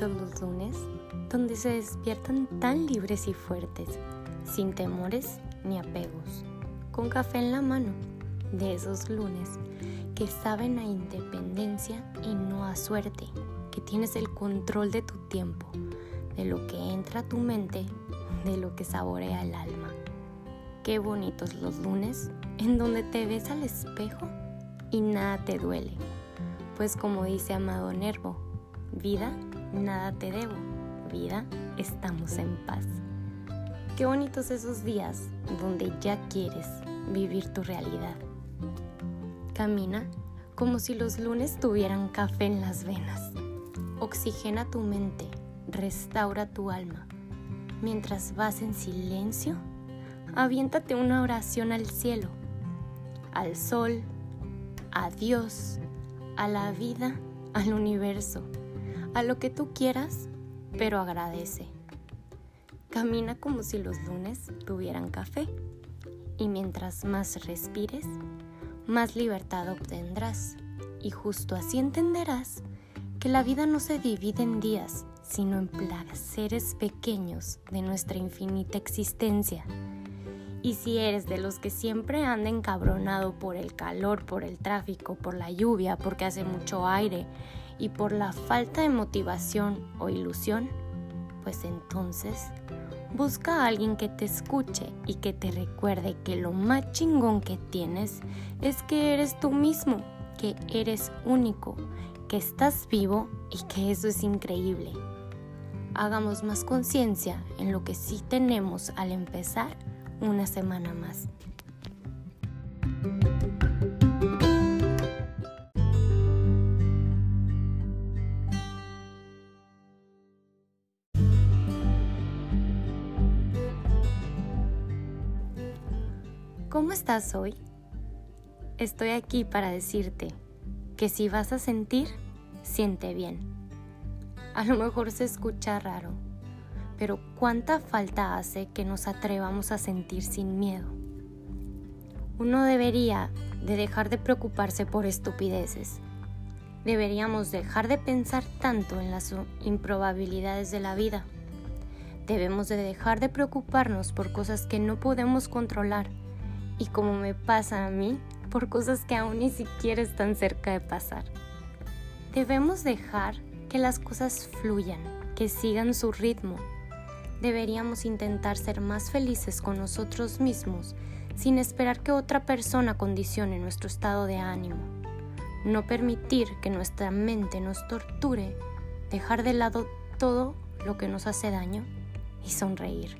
bonitos los lunes, donde se despiertan tan libres y fuertes, sin temores ni apegos, con café en la mano, de esos lunes que saben a independencia y no a suerte, que tienes el control de tu tiempo, de lo que entra a tu mente, de lo que saborea el alma. Qué bonitos los lunes en donde te ves al espejo y nada te duele. Pues como dice Amado Nervo, vida, nada te debo, vida, estamos en paz. Qué bonitos esos días donde ya quieres vivir tu realidad. Camina como si los lunes tuvieran café en las venas. Oxigena tu mente, restaura tu alma. Mientras vas en silencio, aviéntate una oración al cielo, al sol, a Dios, a la vida, al universo, a lo que tú quieras, pero agradece. Camina como si los lunes tuvieran café. Y mientras más respires, más libertad obtendrás. Y justo así entenderás que la vida no se divide en días, sino en placeres pequeños de nuestra infinita existencia. Y si eres de los que siempre anda encabronado por el calor, por el tráfico, por la lluvia, porque hace mucho aire y por la falta de motivación o ilusión, pues entonces busca a alguien que te escuche y que te recuerde que lo más chingón que tienes es que eres tú mismo, que eres único, que estás vivo y que eso es increíble. Hagamos más conciencia en lo que sí tenemos al empezar una semana más. ¿Cómo estás hoy? Estoy aquí para decirte que si vas a sentir, siente bien. A lo mejor se escucha raro pero cuánta falta hace que nos atrevamos a sentir sin miedo. Uno debería de dejar de preocuparse por estupideces. Deberíamos dejar de pensar tanto en las improbabilidades de la vida. Debemos de dejar de preocuparnos por cosas que no podemos controlar y como me pasa a mí, por cosas que aún ni siquiera están cerca de pasar. Debemos dejar que las cosas fluyan, que sigan su ritmo deberíamos intentar ser más felices con nosotros mismos sin esperar que otra persona condicione nuestro estado de ánimo. No permitir que nuestra mente nos torture, dejar de lado todo lo que nos hace daño y sonreír.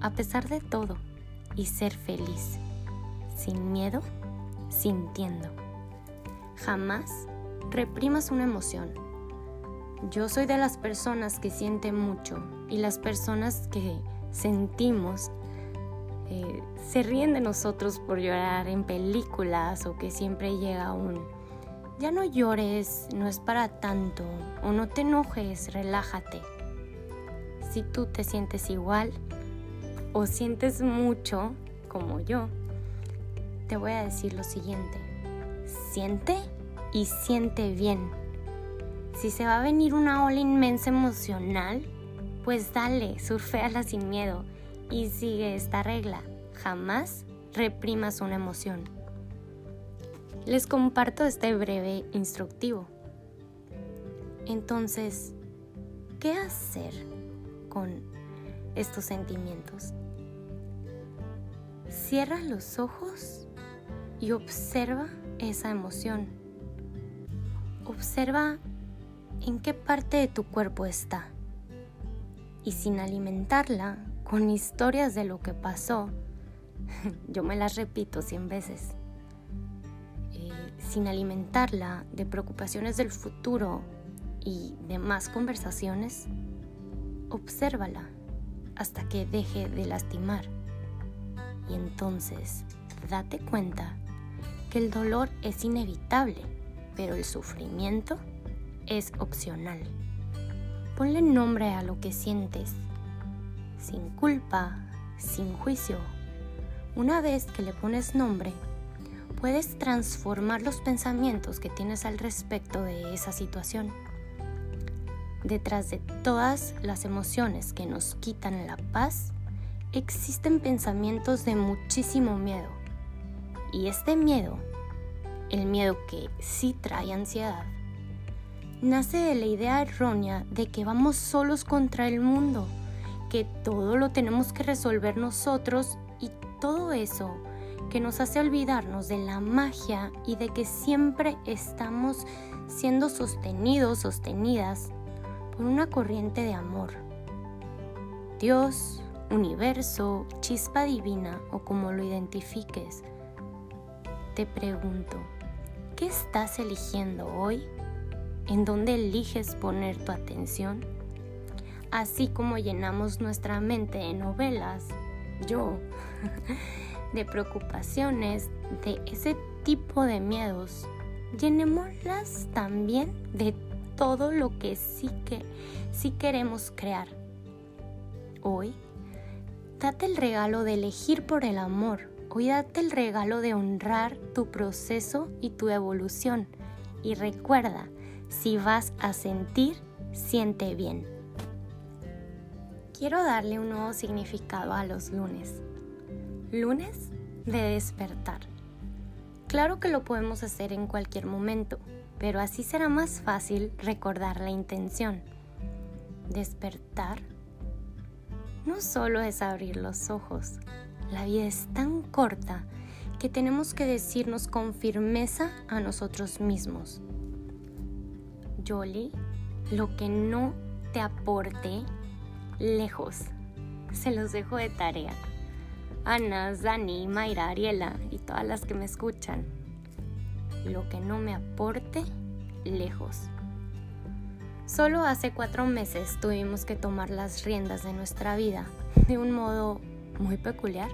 A pesar de todo, y ser feliz, sin miedo, sintiendo. Jamás reprimas una emoción yo soy de las personas que sienten mucho y las personas que sentimos eh, se ríen de nosotros por llorar en películas o que siempre llega un ya no llores, no es para tanto o no te enojes, relájate. Si tú te sientes igual o sientes mucho como yo, te voy a decir lo siguiente. Siente y siente bien si se va a venir una ola inmensa emocional, pues dale, surfeala sin miedo y sigue esta regla. Jamás reprimas una emoción. Les comparto este breve instructivo. Entonces, ¿qué hacer con estos sentimientos? Cierra los ojos y observa esa emoción. Observa en qué parte de tu cuerpo está. Y sin alimentarla con historias de lo que pasó, yo me las repito cien veces, eh, sin alimentarla de preocupaciones del futuro y demás conversaciones, obsérvala hasta que deje de lastimar. Y entonces date cuenta el dolor es inevitable, pero el sufrimiento es opcional. Ponle nombre a lo que sientes, sin culpa, sin juicio. Una vez que le pones nombre, puedes transformar los pensamientos que tienes al respecto de esa situación. detrás de todas las emociones que nos quitan la paz, existen pensamientos de muchísimo miedo. Y este miedo, el miedo que sí trae ansiedad, nace de la idea errónea de que vamos solos contra el mundo, que todo lo tenemos que resolver nosotros y todo eso que nos hace olvidarnos de la magia y de que siempre estamos siendo sostenidos, sostenidas por una corriente de amor. Dios, universo, chispa divina o como lo identifiques, te pregunto, ¿qué estás eligiendo hoy? ¿En dónde eliges poner tu atención? Así como llenamos nuestra mente de novelas, yo, de preocupaciones, de ese tipo de miedos, llenémoslas también de todo lo que sí que sí queremos crear. Hoy, date el regalo de elegir por el amor. Hoy date el regalo de honrar tu proceso y tu evolución. Y recuerda, si vas a sentir, siente bien. Quiero darle un nuevo significado a los lunes. Lunes de despertar. Claro que lo podemos hacer en cualquier momento, pero así será más fácil recordar la intención. Despertar no solo es abrir los ojos, la vida es tan corta que tenemos que decirnos con firmeza a nosotros mismos. Yoli, lo que no te aporte, lejos. Se los dejo de tarea. Ana, Dani, Mayra, Ariela y todas las que me escuchan. Lo que no me aporte, lejos. Solo hace cuatro meses tuvimos que tomar las riendas de nuestra vida de un modo muy peculiar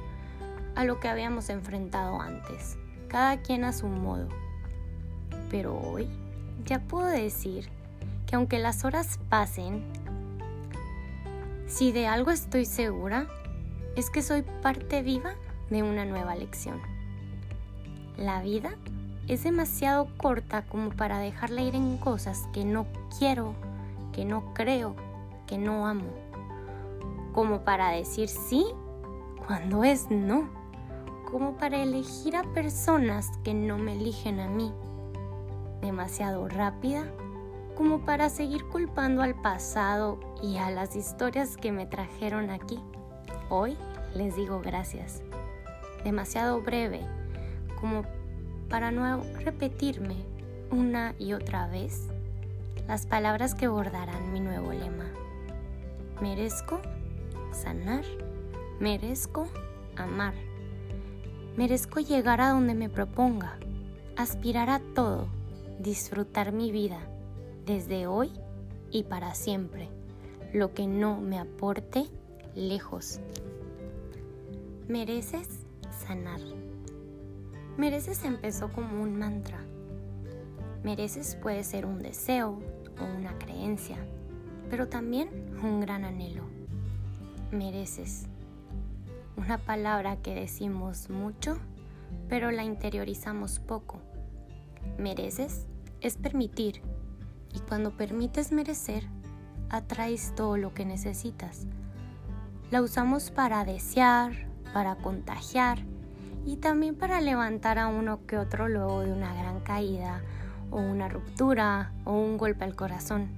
a lo que habíamos enfrentado antes, cada quien a su modo. Pero hoy ya puedo decir que aunque las horas pasen, si de algo estoy segura, es que soy parte viva de una nueva lección. La vida es demasiado corta como para dejarla ir en cosas que no quiero, que no creo, que no amo. Como para decir sí cuando es no. Como para elegir a personas que no me eligen a mí. Demasiado rápida como para seguir culpando al pasado y a las historias que me trajeron aquí. Hoy les digo gracias. Demasiado breve como para no repetirme una y otra vez las palabras que bordarán mi nuevo lema. Merezco sanar, merezco amar, merezco llegar a donde me proponga, aspirar a todo, disfrutar mi vida desde hoy y para siempre. Lo que no me aporte, lejos. Mereces sanar. Mereces empezó como un mantra. Mereces puede ser un deseo o una creencia, pero también un gran anhelo. Mereces. Una palabra que decimos mucho, pero la interiorizamos poco. Mereces es permitir y cuando permites merecer, atraes todo lo que necesitas. La usamos para desear, para contagiar y también para levantar a uno que otro luego de una gran caída o una ruptura o un golpe al corazón.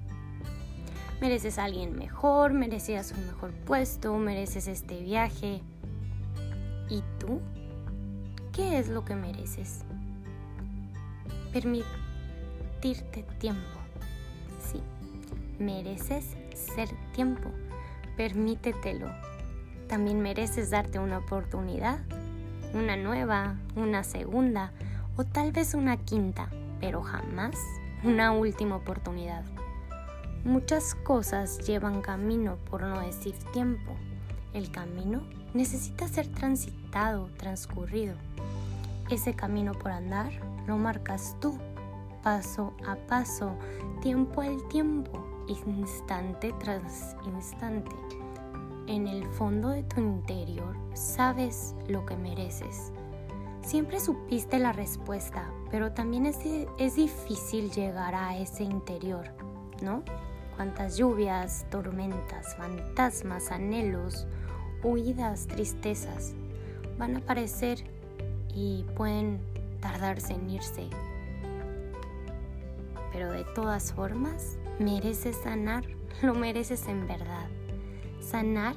Mereces a alguien mejor, merecías un mejor puesto, mereces este viaje. ¿Y tú? ¿Qué es lo que mereces? Permitirte tiempo mereces ser tiempo. Permítetelo. También mereces darte una oportunidad, una nueva, una segunda o tal vez una quinta, pero jamás una última oportunidad. Muchas cosas llevan camino, por no decir tiempo. El camino necesita ser transitado, transcurrido. Ese camino por andar lo marcas tú, paso a paso, tiempo al tiempo instante tras instante. En el fondo de tu interior sabes lo que mereces. Siempre supiste la respuesta, pero también es, es difícil llegar a ese interior, ¿no? cuántas lluvias, tormentas, fantasmas, anhelos, huidas, tristezas van a aparecer y pueden tardarse en irse. Pero de todas formas, mereces sanar, lo mereces en verdad. Sanar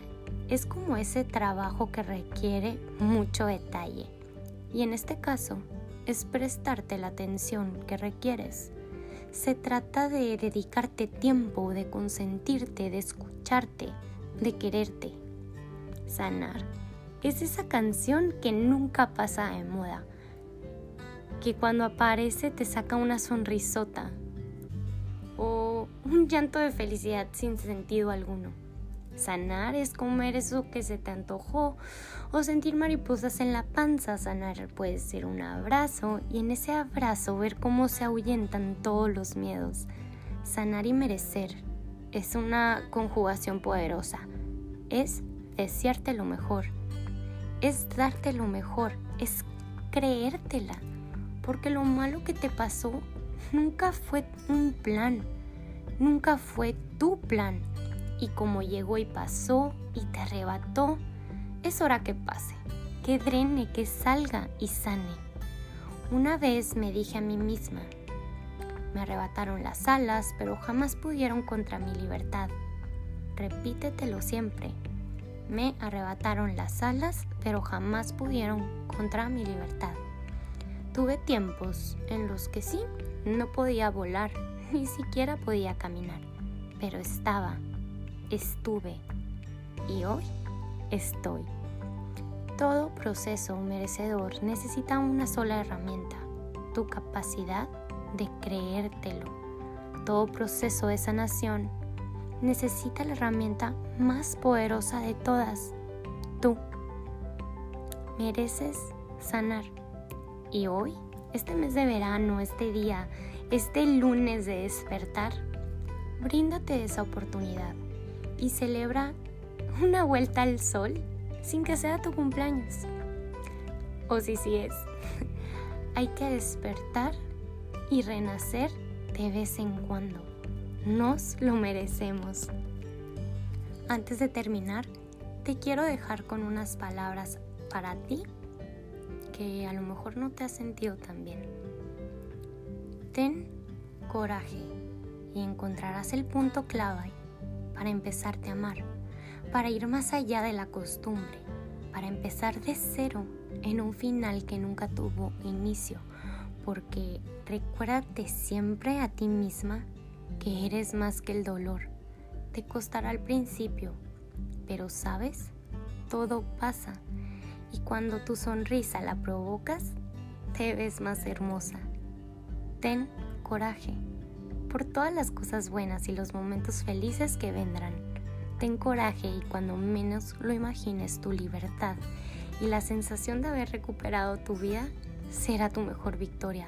es como ese trabajo que requiere mucho detalle. Y en este caso, es prestarte la atención que requieres. Se trata de dedicarte tiempo, de consentirte, de escucharte, de quererte. Sanar es esa canción que nunca pasa de moda, que cuando aparece te saca una sonrisota o un llanto de felicidad sin sentido alguno. Sanar es comer eso que se te antojó o sentir mariposas en la panza. Sanar puede ser un abrazo y en ese abrazo ver cómo se ahuyentan todos los miedos. Sanar y merecer es una conjugación poderosa. Es desearte lo mejor. Es darte lo mejor. Es creértela. Porque lo malo que te pasó nunca fue un plan. Nunca fue tu plan y como llegó y pasó y te arrebató, es hora que pase, que drene, que salga y sane. Una vez me dije a mí misma, me arrebataron las alas, pero jamás pudieron contra mi libertad. Repítetelo siempre. Me arrebataron las alas, pero jamás pudieron contra mi libertad. Tuve tiempos en los que sí, no podía volar, ni siquiera podía caminar, pero estaba, estuve y hoy estoy. Todo proceso merecedor necesita una sola herramienta, tu capacidad de creértelo. Todo proceso de sanación necesita la herramienta más poderosa de todas, tú. Mereces sanar. Y hoy, este mes de verano, este día, este lunes de despertar, bríndate esa oportunidad y celebra una vuelta al sol sin que sea tu cumpleaños. O si sí es, hay que despertar y renacer de vez en cuando. Nos lo merecemos. Antes de terminar, te quiero dejar con unas palabras para ti que a lo mejor no te has sentido tan bien. Ten coraje y encontrarás el punto clave para empezarte a amar, para ir más allá de la costumbre, para empezar de cero en un final que nunca tuvo inicio, porque recuérdate siempre a ti misma que eres más que el dolor. Te costará al principio, pero sabes, todo pasa y cuando tu sonrisa la provocas, te ves más hermosa. Ten coraje por todas las cosas buenas y los momentos felices que vendrán. Ten coraje y cuando menos lo imagines tu libertad y la sensación de haber recuperado tu vida será tu mejor victoria.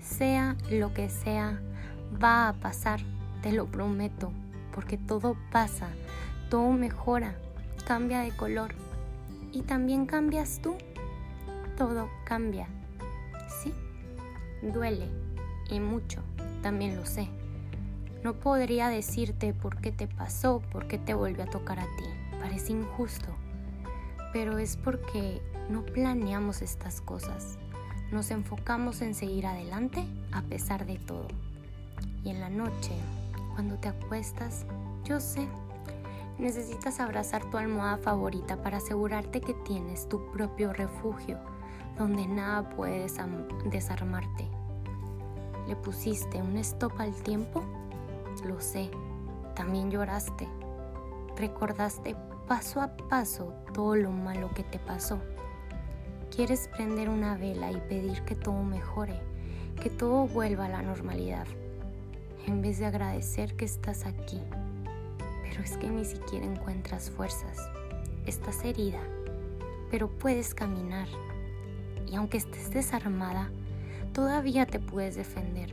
Sea lo que sea, va a pasar, te lo prometo, porque todo pasa, todo mejora, cambia de color y también cambias tú. Todo cambia. Sí, duele y mucho también lo sé. No podría decirte por qué te pasó, por qué te volvió a tocar a ti. Parece injusto. Pero es porque no planeamos estas cosas. Nos enfocamos en seguir adelante a pesar de todo. En la noche, cuando te acuestas, yo sé, necesitas abrazar tu almohada favorita para asegurarte que tienes tu propio refugio, donde nada puede desarmarte ¿Le pusiste un stop al tiempo? Lo sé, también lloraste. Recordaste paso a paso todo lo malo que te pasó. Quieres prender una vela y pedir que todo mejore, que todo vuelva a la normalidad, en vez de agradecer que estás aquí. Pero es que ni siquiera encuentras fuerzas. Estás herida, pero puedes caminar. Y aunque estés desarmada, Todavía te puedes defender.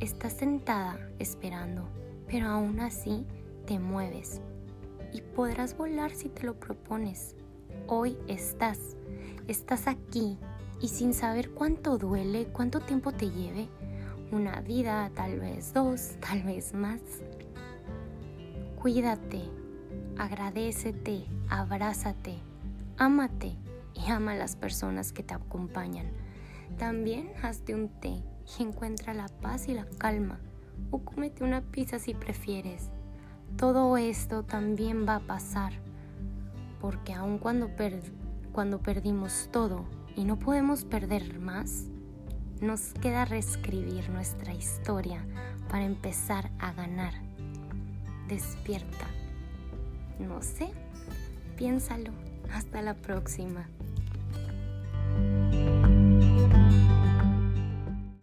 Estás sentada esperando, pero aún así te mueves y podrás volar si te lo propones. Hoy estás, estás aquí y sin saber cuánto duele, cuánto tiempo te lleve, una vida, tal vez dos, tal vez más. Cuídate, agradecete, abrázate, ámate y ama a las personas que te acompañan. También hazte un té y encuentra la paz y la calma. O cómete una pizza si prefieres. Todo esto también va a pasar. Porque aun cuando, cuando perdimos todo y no podemos perder más, nos queda reescribir nuestra historia para empezar a ganar. Despierta. No sé, piénsalo. Hasta la próxima.